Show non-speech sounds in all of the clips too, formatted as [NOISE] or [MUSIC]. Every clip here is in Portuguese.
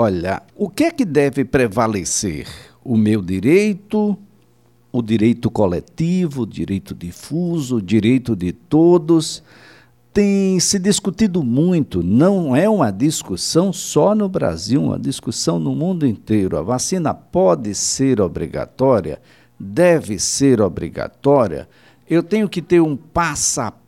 Olha, o que é que deve prevalecer? O meu direito, o direito coletivo, o direito difuso, o direito de todos? Tem se discutido muito, não é uma discussão só no Brasil, uma discussão no mundo inteiro. A vacina pode ser obrigatória? Deve ser obrigatória? Eu tenho que ter um passaporte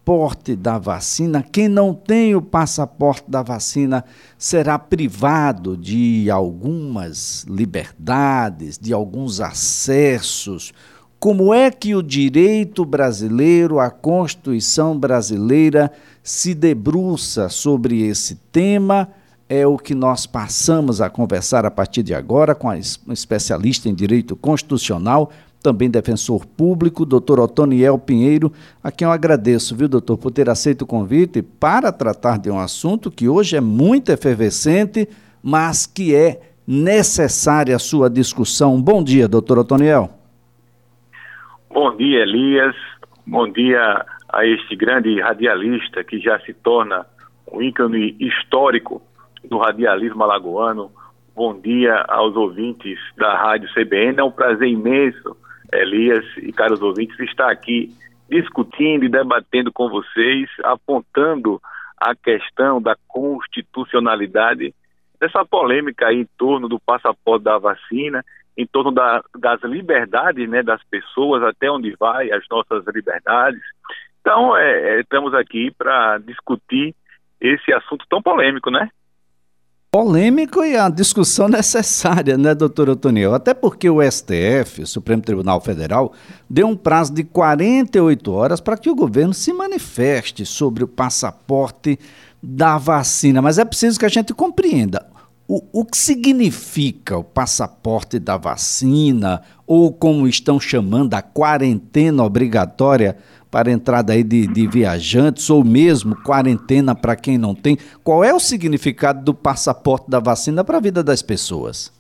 da vacina. Quem não tem o passaporte da vacina será privado de algumas liberdades, de alguns acessos. Como é que o direito brasileiro, a Constituição brasileira, se debruça sobre esse tema? É o que nós passamos a conversar a partir de agora com a especialista em direito constitucional, também defensor público, doutor Otoniel Pinheiro, a quem eu agradeço, viu, doutor, por ter aceito o convite para tratar de um assunto que hoje é muito efervescente, mas que é necessária a sua discussão. Bom dia, doutor Otoniel. Bom dia, Elias. Bom dia a este grande radialista que já se torna um ícone histórico do radialismo alagoano. Bom dia aos ouvintes da Rádio CBN. É um prazer imenso Elias e caros ouvintes, está aqui discutindo e debatendo com vocês, apontando a questão da constitucionalidade dessa polêmica aí em torno do passaporte da vacina, em torno da, das liberdades né, das pessoas, até onde vai as nossas liberdades. Então, é, é estamos aqui para discutir esse assunto tão polêmico, né? Polêmico e a discussão [LAUGHS] necessária, né, doutor Otoniel? Até porque o STF, o Supremo Tribunal Federal, deu um prazo de 48 horas para que o governo se manifeste sobre o passaporte da vacina. Mas é preciso que a gente compreenda. O, o que significa o passaporte da vacina, ou como estão chamando, a quarentena obrigatória para entrada aí de, de viajantes ou mesmo quarentena para quem não tem. Qual é o significado do passaporte da vacina para a vida das pessoas?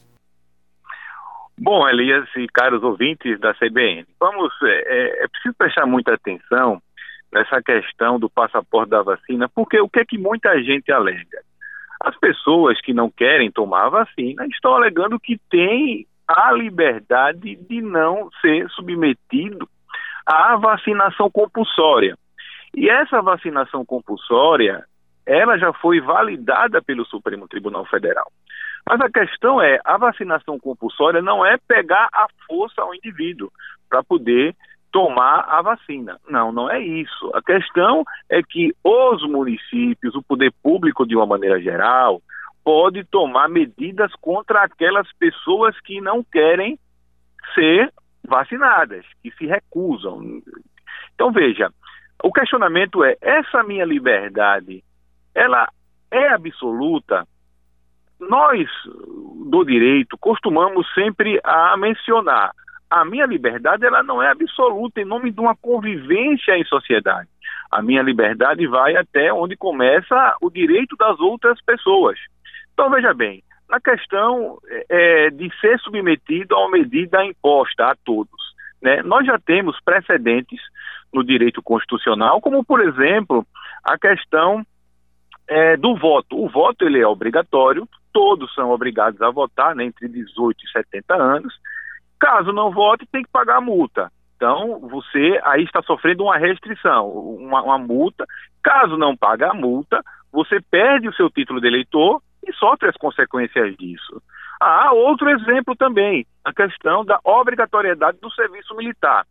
Bom, Elias e caros ouvintes da CBN, vamos, é, é, é preciso prestar muita atenção nessa questão do passaporte da vacina, porque o que é que muita gente alega? As pessoas que não querem tomar a vacina estão alegando que têm a liberdade de não ser submetido a vacinação compulsória. E essa vacinação compulsória, ela já foi validada pelo Supremo Tribunal Federal. Mas a questão é, a vacinação compulsória não é pegar a força ao indivíduo para poder tomar a vacina. Não, não é isso. A questão é que os municípios, o poder público de uma maneira geral, pode tomar medidas contra aquelas pessoas que não querem ser vacinadas, que se recusam. Então, veja, o questionamento é: essa minha liberdade, ela é absoluta? Nós, do direito, costumamos sempre a mencionar a minha liberdade ela não é absoluta em nome de uma convivência em sociedade. A minha liberdade vai até onde começa o direito das outras pessoas. Então, veja bem, na questão é, de ser submetido a uma medida imposta a todos. Né? Nós já temos precedentes no direito constitucional, como, por exemplo, a questão é, do voto. O voto ele é obrigatório, todos são obrigados a votar, né, entre 18 e 70 anos. Caso não vote, tem que pagar a multa. Então, você aí está sofrendo uma restrição, uma, uma multa. Caso não pague a multa, você perde o seu título de eleitor e sofre as consequências disso. Há outro exemplo também, a questão da obrigatoriedade do serviço militar.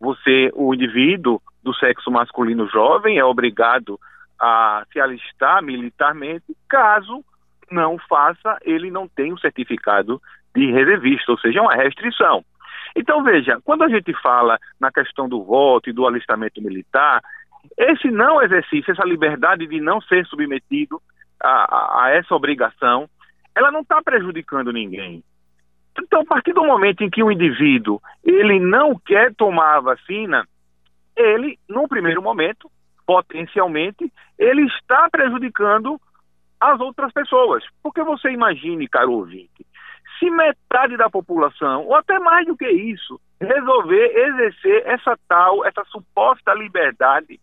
Você, o indivíduo do sexo masculino jovem, é obrigado a se alistar militarmente, caso não faça, ele não tem o certificado de reservista, ou seja, uma restrição. Então, veja, quando a gente fala na questão do voto e do alistamento militar, esse não exercício, essa liberdade de não ser submetido a, a essa obrigação, ela não está prejudicando ninguém. Então, a partir do momento em que o indivíduo ele não quer tomar a vacina, ele, no primeiro momento, potencialmente, ele está prejudicando as outras pessoas. Porque você imagine, caro ouvinte, se metade da população, ou até mais do que isso, resolver exercer essa tal, essa suposta liberdade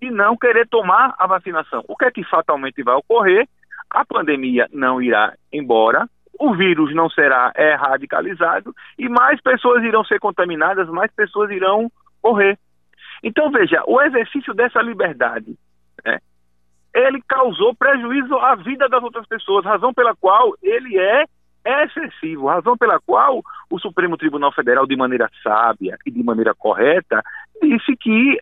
de não querer tomar a vacinação. O que é que fatalmente vai ocorrer? a pandemia não irá embora, o vírus não será radicalizado e mais pessoas irão ser contaminadas, mais pessoas irão morrer. Então, veja, o exercício dessa liberdade, né, ele causou prejuízo à vida das outras pessoas, razão pela qual ele é excessivo, razão pela qual o Supremo Tribunal Federal, de maneira sábia e de maneira correta, disse que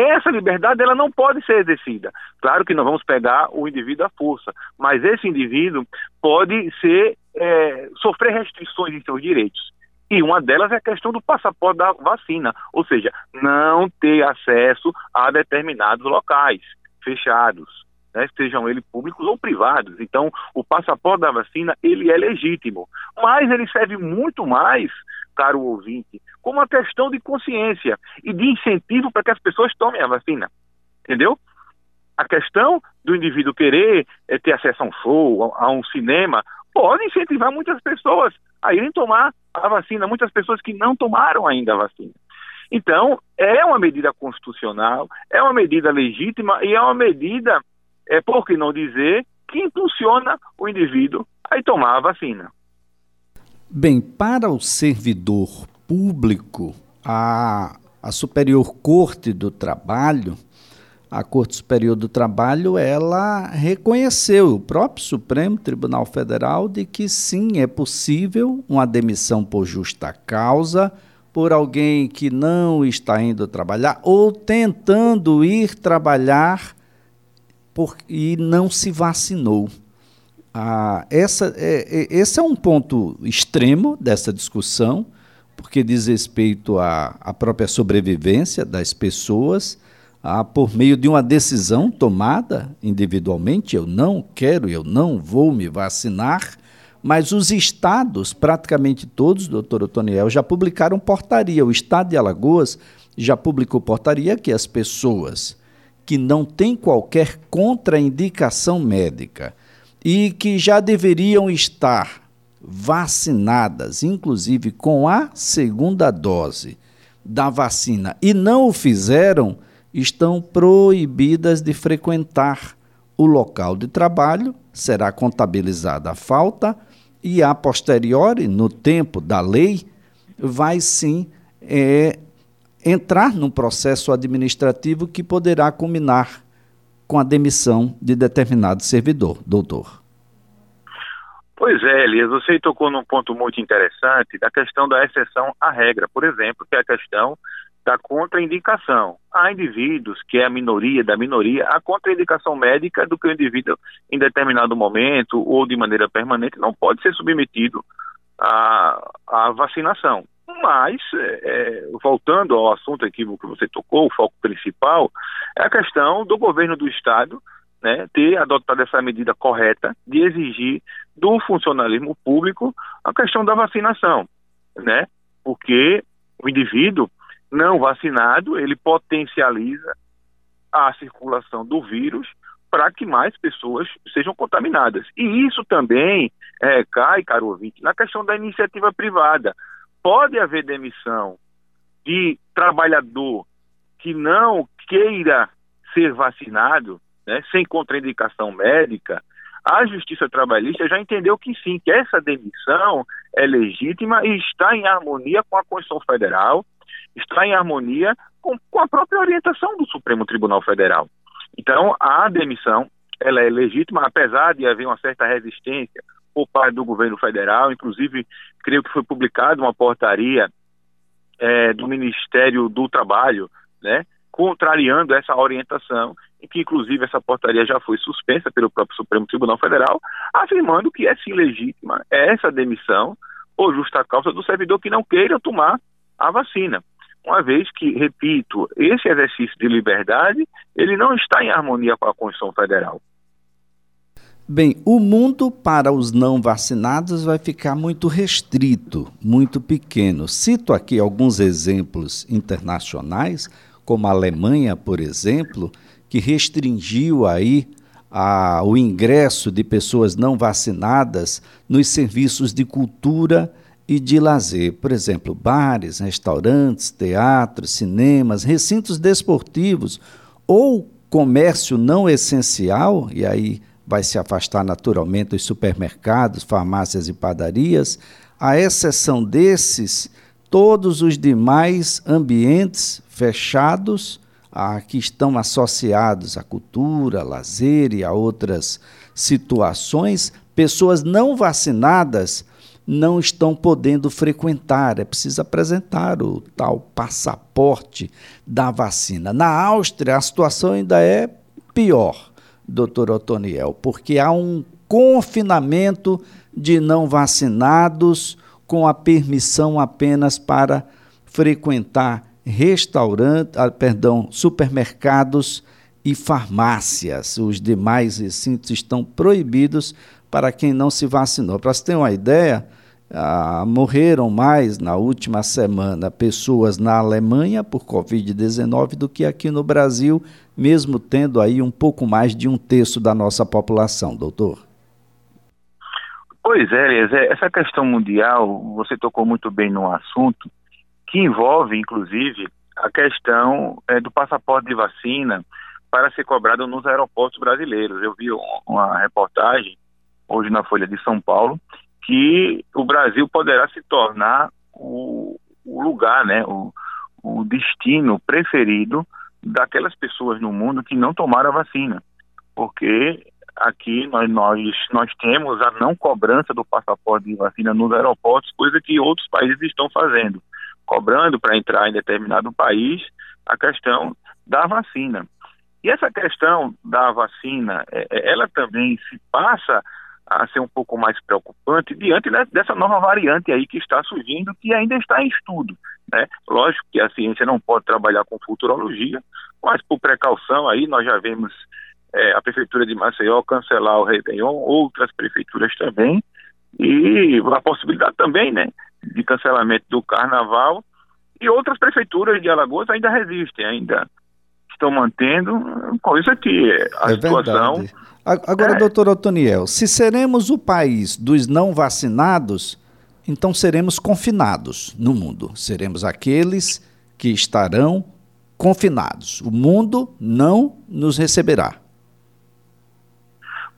essa liberdade ela não pode ser exercida. Claro que nós vamos pegar o indivíduo à força, mas esse indivíduo pode ser é, sofrer restrições em seus direitos. E uma delas é a questão do passaporte da vacina, ou seja, não ter acesso a determinados locais fechados, né, sejam eles públicos ou privados. Então, o passaporte da vacina, ele é legítimo, mas ele serve muito mais, caro ouvinte, como uma questão de consciência e de incentivo para que as pessoas tomem a vacina. Entendeu? A questão do indivíduo querer é, ter acesso a um show, a um cinema, pode incentivar muitas pessoas a irem tomar a vacina, muitas pessoas que não tomaram ainda a vacina. Então, é uma medida constitucional, é uma medida legítima e é uma medida, é, por que não dizer, que impulsiona o indivíduo a tomar a vacina. Bem, para o servidor público, a, a Superior Corte do Trabalho a Corte Superior do Trabalho ela reconheceu o próprio Supremo Tribunal Federal de que sim é possível uma demissão por justa causa por alguém que não está indo trabalhar ou tentando ir trabalhar por, e não se vacinou. Ah, essa, é, é, esse é um ponto extremo dessa discussão, porque diz respeito à, à própria sobrevivência das pessoas ah, por meio de uma decisão tomada individualmente, eu não quero, eu não vou me vacinar, mas os estados, praticamente todos, doutor Otoniel, já publicaram portaria. O estado de Alagoas já publicou portaria que as pessoas que não têm qualquer contraindicação médica e que já deveriam estar vacinadas, inclusive com a segunda dose da vacina, e não o fizeram, estão proibidas de frequentar o local de trabalho, será contabilizada a falta e, a posteriori, no tempo da lei, vai sim é, entrar num processo administrativo que poderá culminar com a demissão de determinado servidor. Doutor. Pois é, Elias, você tocou num ponto muito interessante da questão da exceção à regra, por exemplo, que é a questão da contraindicação. Há indivíduos que é a minoria da minoria, a contraindicação médica do que o indivíduo em determinado momento ou de maneira permanente não pode ser submetido à, à vacinação. Mas, é, voltando ao assunto aqui que você tocou, o foco principal é a questão do governo do Estado né, ter adotado essa medida correta de exigir do funcionalismo público a questão da vacinação, né? Porque o indivíduo não vacinado, ele potencializa a circulação do vírus para que mais pessoas sejam contaminadas. E isso também é, cai, caro ouvinte, na questão da iniciativa privada. Pode haver demissão de trabalhador que não queira ser vacinado, né, sem contraindicação médica, a Justiça Trabalhista já entendeu que sim, que essa demissão é legítima e está em harmonia com a Constituição Federal, está em harmonia com, com a própria orientação do Supremo Tribunal Federal. Então, a demissão ela é legítima, apesar de haver uma certa resistência por parte do governo federal. Inclusive, creio que foi publicada uma portaria é, do Ministério do Trabalho, né, contrariando essa orientação, e que inclusive essa portaria já foi suspensa pelo próprio Supremo Tribunal Federal, afirmando que é sim legítima essa demissão por justa causa do servidor que não queira tomar a vacina uma vez que, repito, esse exercício de liberdade, ele não está em harmonia com a Constituição Federal. Bem, o mundo para os não vacinados vai ficar muito restrito, muito pequeno. Cito aqui alguns exemplos internacionais, como a Alemanha, por exemplo, que restringiu aí a, o ingresso de pessoas não vacinadas nos serviços de cultura e de lazer, por exemplo, bares, restaurantes, teatros, cinemas, recintos desportivos ou comércio não essencial, e aí vai se afastar naturalmente dos supermercados, farmácias e padarias. À exceção desses, todos os demais ambientes fechados a, que estão associados à cultura, lazer e a outras situações, pessoas não vacinadas não estão podendo frequentar. É preciso apresentar o tal passaporte da vacina. Na Áustria, a situação ainda é pior, doutor Otoniel, porque há um confinamento de não vacinados com a permissão apenas para frequentar restaurantes, ah, perdão, supermercados e farmácias. Os demais recintos estão proibidos para quem não se vacinou. Para você ter uma ideia, ah, morreram mais na última semana pessoas na Alemanha por Covid-19 do que aqui no Brasil, mesmo tendo aí um pouco mais de um terço da nossa população, doutor. Pois é, essa questão mundial, você tocou muito bem no assunto, que envolve, inclusive, a questão é, do passaporte de vacina para ser cobrado nos aeroportos brasileiros. Eu vi uma reportagem hoje na Folha de São Paulo que o Brasil poderá se tornar o, o lugar, né, o, o destino preferido daquelas pessoas no mundo que não tomaram a vacina, porque aqui nós, nós, nós temos a não cobrança do passaporte de vacina nos aeroportos, coisa que outros países estão fazendo cobrando para entrar em determinado país a questão da vacina. E essa questão da vacina, é, é, ela também se passa a ser um pouco mais preocupante diante dessa nova variante aí que está surgindo, que ainda está em estudo. Né? Lógico que a ciência não pode trabalhar com futurologia, mas por precaução aí nós já vemos é, a prefeitura de Maceió cancelar o Réveillon, outras prefeituras também, e a possibilidade também, né, de cancelamento do carnaval e outras prefeituras de Alagoas ainda resistem, ainda estão mantendo com isso aqui a é situação. Verdade. Agora, é... doutor Otoniel, se seremos o país dos não vacinados, então seremos confinados no mundo. Seremos aqueles que estarão confinados. O mundo não nos receberá.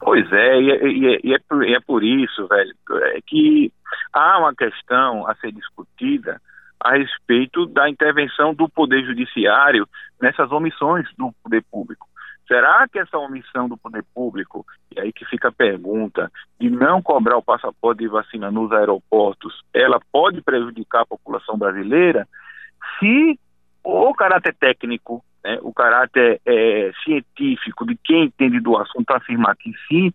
Pois é, e, é, e, é, e, é, por, e é por isso, velho, é que há uma questão a ser discutida a respeito da intervenção do Poder Judiciário nessas omissões do poder público. Será que essa omissão do poder público, e aí que fica a pergunta, de não cobrar o passaporte de vacina nos aeroportos, ela pode prejudicar a população brasileira se o caráter técnico né, o caráter é, científico de quem entende do assunto afirmar que sim,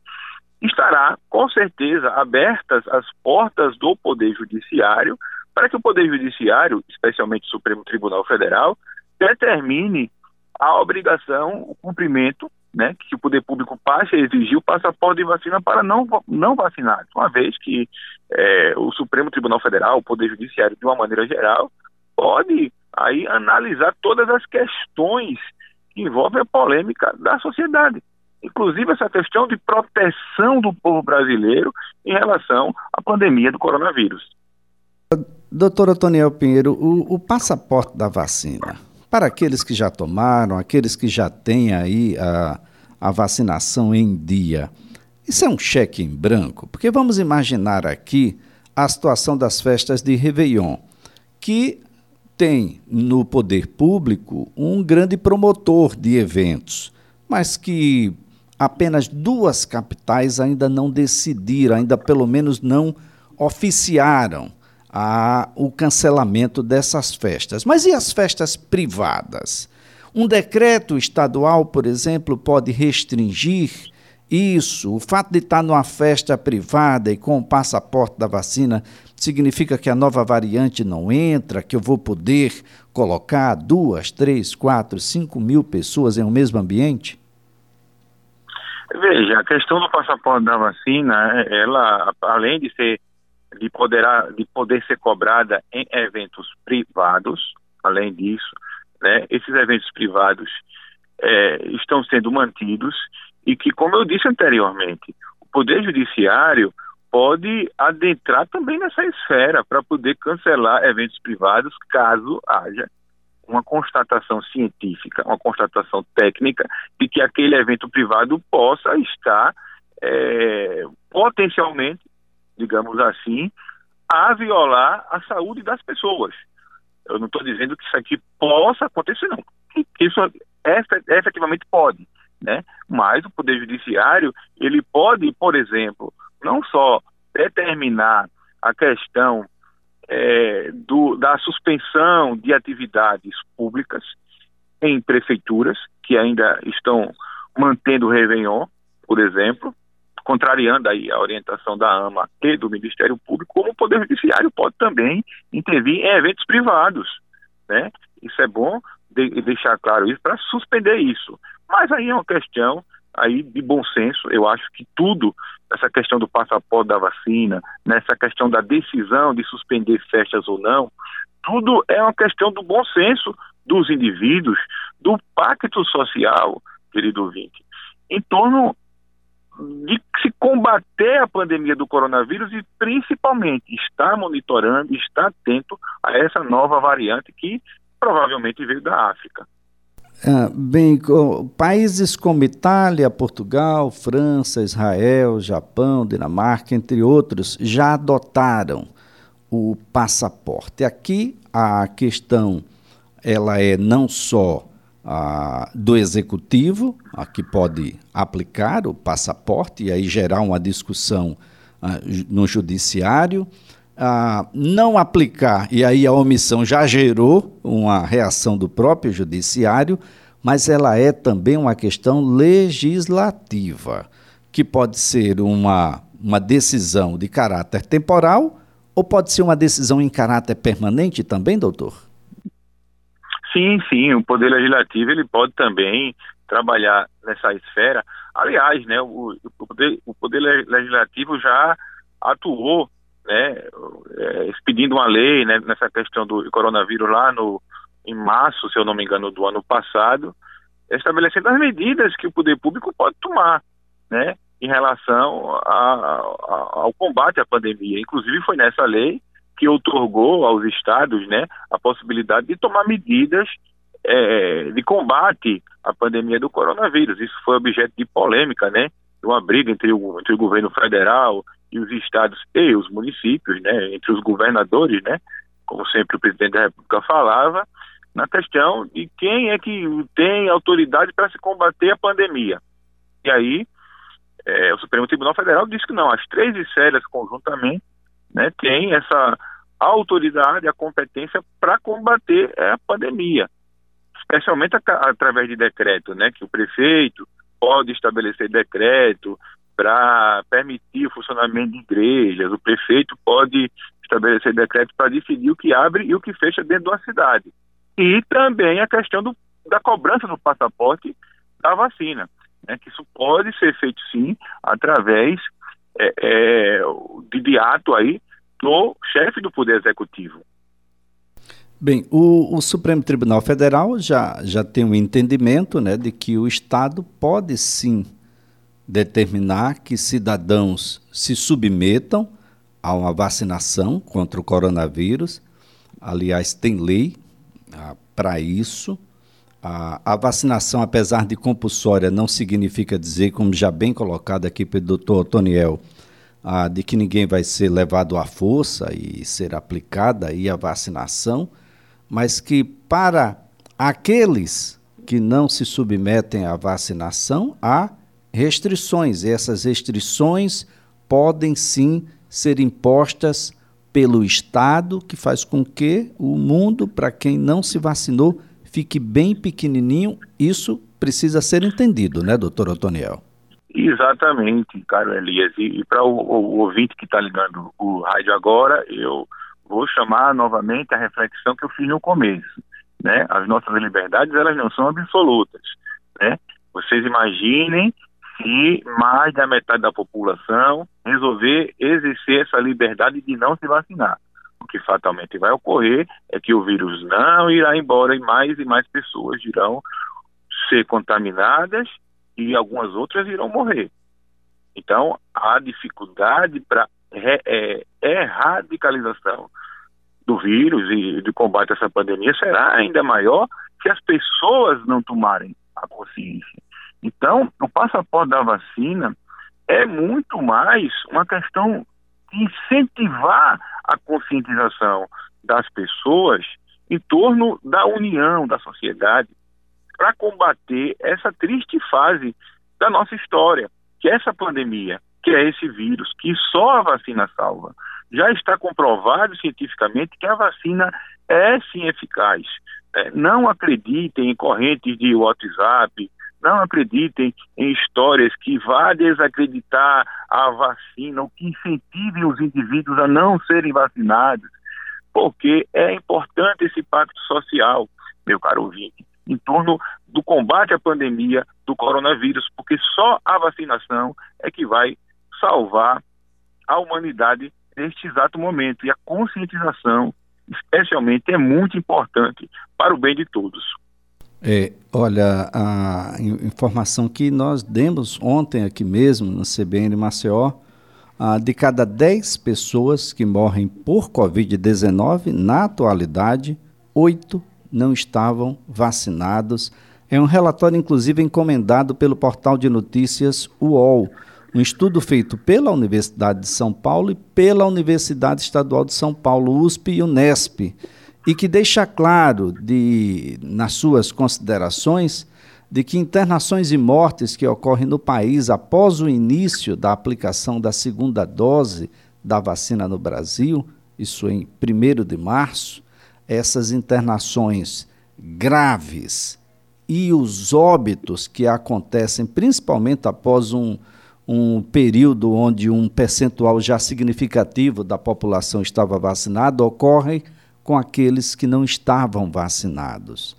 estará com certeza abertas as portas do Poder Judiciário para que o Poder Judiciário, especialmente o Supremo Tribunal Federal, determine a obrigação, o cumprimento, né, que o poder público passe a exigir o passaporte de vacina para não, não vacinados, uma vez que é, o Supremo Tribunal Federal, o Poder Judiciário, de uma maneira geral, pode aí analisar todas as questões que envolvem a polêmica da sociedade. Inclusive essa questão de proteção do povo brasileiro em relação à pandemia do coronavírus. Doutor Antoniel Pinheiro, o, o passaporte da vacina, para aqueles que já tomaram, aqueles que já têm aí a, a vacinação em dia, isso é um cheque em branco? Porque vamos imaginar aqui a situação das festas de Réveillon, que tem no poder público um grande promotor de eventos, mas que apenas duas capitais ainda não decidiram, ainda pelo menos não oficiaram a, o cancelamento dessas festas. Mas e as festas privadas? Um decreto estadual, por exemplo, pode restringir isso. O fato de estar numa festa privada e com o passaporte da vacina significa que a nova variante não entra, que eu vou poder colocar duas, três, quatro, cinco mil pessoas em um mesmo ambiente? Veja, a questão do passaporte da vacina, ela, além de ser de poder, de poder ser cobrada em eventos privados, além disso, né, esses eventos privados é, estão sendo mantidos e que, como eu disse anteriormente, o Poder Judiciário pode adentrar também nessa esfera para poder cancelar eventos privados caso haja uma constatação científica, uma constatação técnica de que aquele evento privado possa estar é, potencialmente, digamos assim, a violar a saúde das pessoas. Eu não estou dizendo que isso aqui possa acontecer, não. Isso efetivamente pode, né? Mas o Poder Judiciário, ele pode, por exemplo, não só determinar a questão é, do, da suspensão de atividades públicas em prefeituras que ainda estão mantendo o Réveillon, por exemplo, contrariando aí a orientação da AMA e do Ministério Público, como o Poder Judiciário pode também intervir em eventos privados, né? Isso é bom de, deixar claro isso para suspender isso. Mas aí é uma questão aí de bom senso. Eu acho que tudo essa questão do passaporte da vacina, nessa questão da decisão de suspender festas ou não, tudo é uma questão do bom senso dos indivíduos, do pacto social, querido ouvinte, em torno de se combater a pandemia do coronavírus e principalmente estar monitorando, estar atento a essa nova variante que provavelmente veio da África. Ah, bem, países como Itália, Portugal, França, Israel, Japão, Dinamarca, entre outros, já adotaram o passaporte. Aqui a questão ela é não só ah, do executivo, que pode aplicar o passaporte e aí gerar uma discussão ah, no judiciário, ah, não aplicar, e aí a omissão já gerou uma reação do próprio judiciário, mas ela é também uma questão legislativa, que pode ser uma, uma decisão de caráter temporal ou pode ser uma decisão em caráter permanente também, doutor? Sim, sim, o Poder Legislativo ele pode também trabalhar nessa esfera. Aliás, né, o, o, poder, o poder Legislativo já atuou né, é, expedindo uma lei né, nessa questão do coronavírus lá no, em março, se eu não me engano, do ano passado, estabelecendo as medidas que o poder público pode tomar, né, em relação a, a, ao combate à pandemia. Inclusive foi nessa lei que otorgou aos estados né, a possibilidade de tomar medidas é, de combate à pandemia do coronavírus. Isso foi objeto de polêmica, né? Uma briga entre o, entre o governo federal e os estados e os municípios, né? Entre os governadores, né? Como sempre o presidente da República falava, na questão de quem é que tem autoridade para se combater a pandemia. E aí, é, o Supremo Tribunal Federal disse que não, as três esferas conjuntamente né, tem essa autoridade, a competência para combater a pandemia, especialmente através de decreto, né, que o prefeito pode estabelecer decreto para permitir o funcionamento de igrejas, o prefeito pode estabelecer decreto para decidir o que abre e o que fecha dentro da cidade. E também a questão do, da cobrança do passaporte da vacina, né, que isso pode ser feito sim através é, é, de, de ato aí do chefe do Poder Executivo. Bem, o, o, Supremo Tribunal Federal já, já tem um entendimento né, de que o Estado pode sim determinar que cidadãos se submetam a uma vacinação contra o coronavírus. Aliás, tem lei ah, para isso. A, a, vacinação, apesar de compulsória, não significa dizer, como já bem colocado aqui pelo doutor Otoniel, ah, de que ninguém vai ser levado à força e ser aplicada aí a vacinação, mas que para aqueles que não se submetem à vacinação, há restrições. E essas restrições podem sim ser impostas pelo Estado, que faz com que o mundo, para quem não se vacinou, fique bem pequenininho. Isso precisa ser entendido, né, doutor Otoniel? Exatamente, caro Elias. E, e para o, o, ouvinte que está ligando o rádio agora, eu vou chamar novamente a reflexão que eu fiz no começo. Né? As nossas liberdades elas não são absolutas. Né? Vocês imaginem se mais da metade da população resolver exercer essa liberdade de não se vacinar. Que fatalmente vai ocorrer é que o vírus não irá embora e mais e mais pessoas irão ser contaminadas e algumas outras irão morrer. Então, a dificuldade para é, é, radicalização do vírus e de combate a essa pandemia será ainda maior se as pessoas não tomarem a consciência. Então, o passaporte da vacina, é muito mais uma questão incentivar a conscientização das pessoas em torno da união da sociedade para combater essa triste fase da nossa história, que é essa pandemia, que é esse vírus, que só a vacina salva. Já está comprovado cientificamente que a vacina é sim eficaz. É, não acreditem em correntes de WhatsApp, não acreditem em histórias que vá desacreditar a vacina ou que incentivem os indivíduos a não serem vacinados, porque é importante esse pacto social, meu caro ouvinte, em torno do combate à pandemia do coronavírus, porque só a vacinação é que vai salvar a humanidade neste exato momento. E a conscientização, especialmente, é muito importante para o bem de todos. É, olha, a informação que nós demos ontem aqui mesmo no CBN Maceió, ah, de cada 10 pessoas que morrem por Covid-19, na atualidade, 8 não estavam vacinados. É um relatório, inclusive, encomendado pelo portal de notícias UOL, um estudo feito pela Universidade de São Paulo e pela Universidade Estadual de São Paulo, USP e Unesp e que deixa claro de, nas suas considerações de que internações e mortes que ocorrem no país após o início da aplicação da segunda dose da vacina no Brasil, isso em 1 de março, essas internações graves e os óbitos que acontecem principalmente após um, um período onde um percentual já significativo da população estava vacinada ocorrem com aqueles que não estavam vacinados.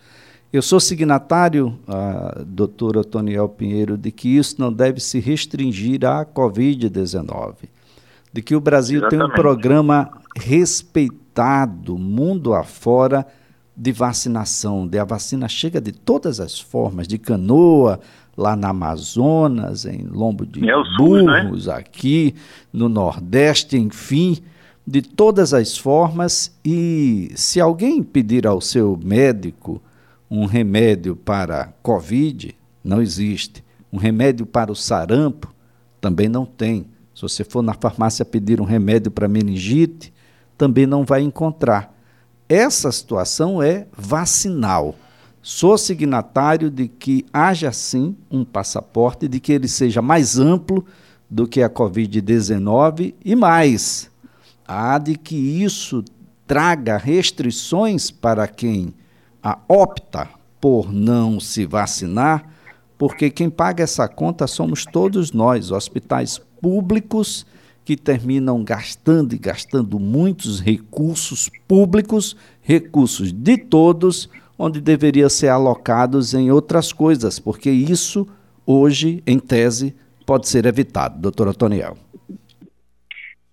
Eu sou signatário, a doutora Toniel Pinheiro, de que isso não deve se restringir à Covid-19, de que o Brasil Exatamente. tem um programa respeitado mundo afora de vacinação, de a vacina chega de todas as formas, de canoa, lá na Amazonas, em Lombo de é Burros, né? aqui no Nordeste, enfim, de todas as formas e se alguém pedir ao seu médico um remédio para Covid, não existe. Um remédio para o sarampo, também não tem. Se você for na farmácia pedir um remédio para meningite, também não vai encontrar. Essa situação é vacinal. Sou signatário de que haja sim um passaporte, de que ele seja mais amplo do que a Covid-19 e mais há de que isso traga restrições para quem opta por não se vacinar, porque quem paga essa conta somos todos nós, hospitais públicos que terminam gastando e gastando muitos recursos públicos, recursos de todos, onde deveriam ser alocados em outras coisas, porque isso hoje, em tese, pode ser evitado. Doutora Toniel.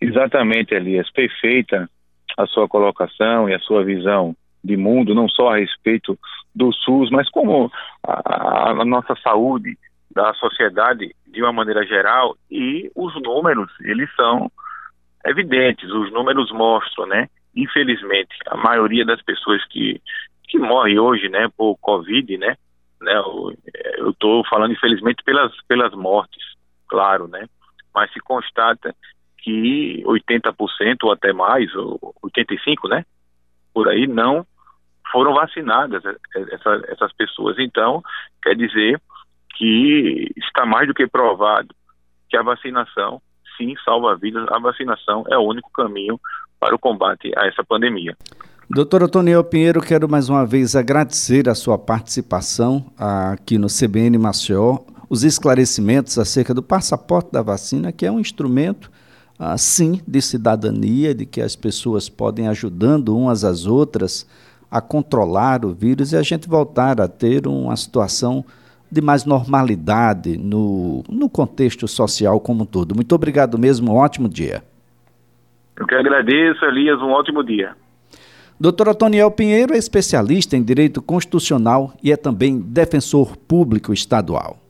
Exatamente, Elias. Perfeita a sua colocação e a sua visão de mundo, não só a respeito do SUS, mas como a, a nossa saúde da sociedade de uma maneira geral e os números, eles são evidentes, os números mostram, né? Infelizmente, a maioria das pessoas que, que morre hoje, né, por Covid, né, né eu estou falando infelizmente pelas, pelas mortes, claro, né, mas se constata que 80% ou até mais, ou 85%, né? Por aí não foram vacinadas é, essa, essas pessoas. Então, quer dizer que está mais do que provado que a vacinação, sim, salva vidas. A vacinação é o único caminho para o combate a essa pandemia. Doutora Toniel Pinheiro, quero mais uma vez agradecer a sua participação aqui no CBN Maceió, os esclarecimentos acerca do passaporte da vacina, que é um instrumento ah, sim, de cidadania, de que as pessoas podem ajudando umas às outras a controlar o vírus e a gente voltar a ter uma situação de mais normalidade no, no contexto social como um todo. Muito obrigado mesmo, um ótimo dia. Eu que agradeço, Elias, um ótimo dia. Doutor Antoniel Pinheiro é especialista em direito constitucional e é também defensor público estadual.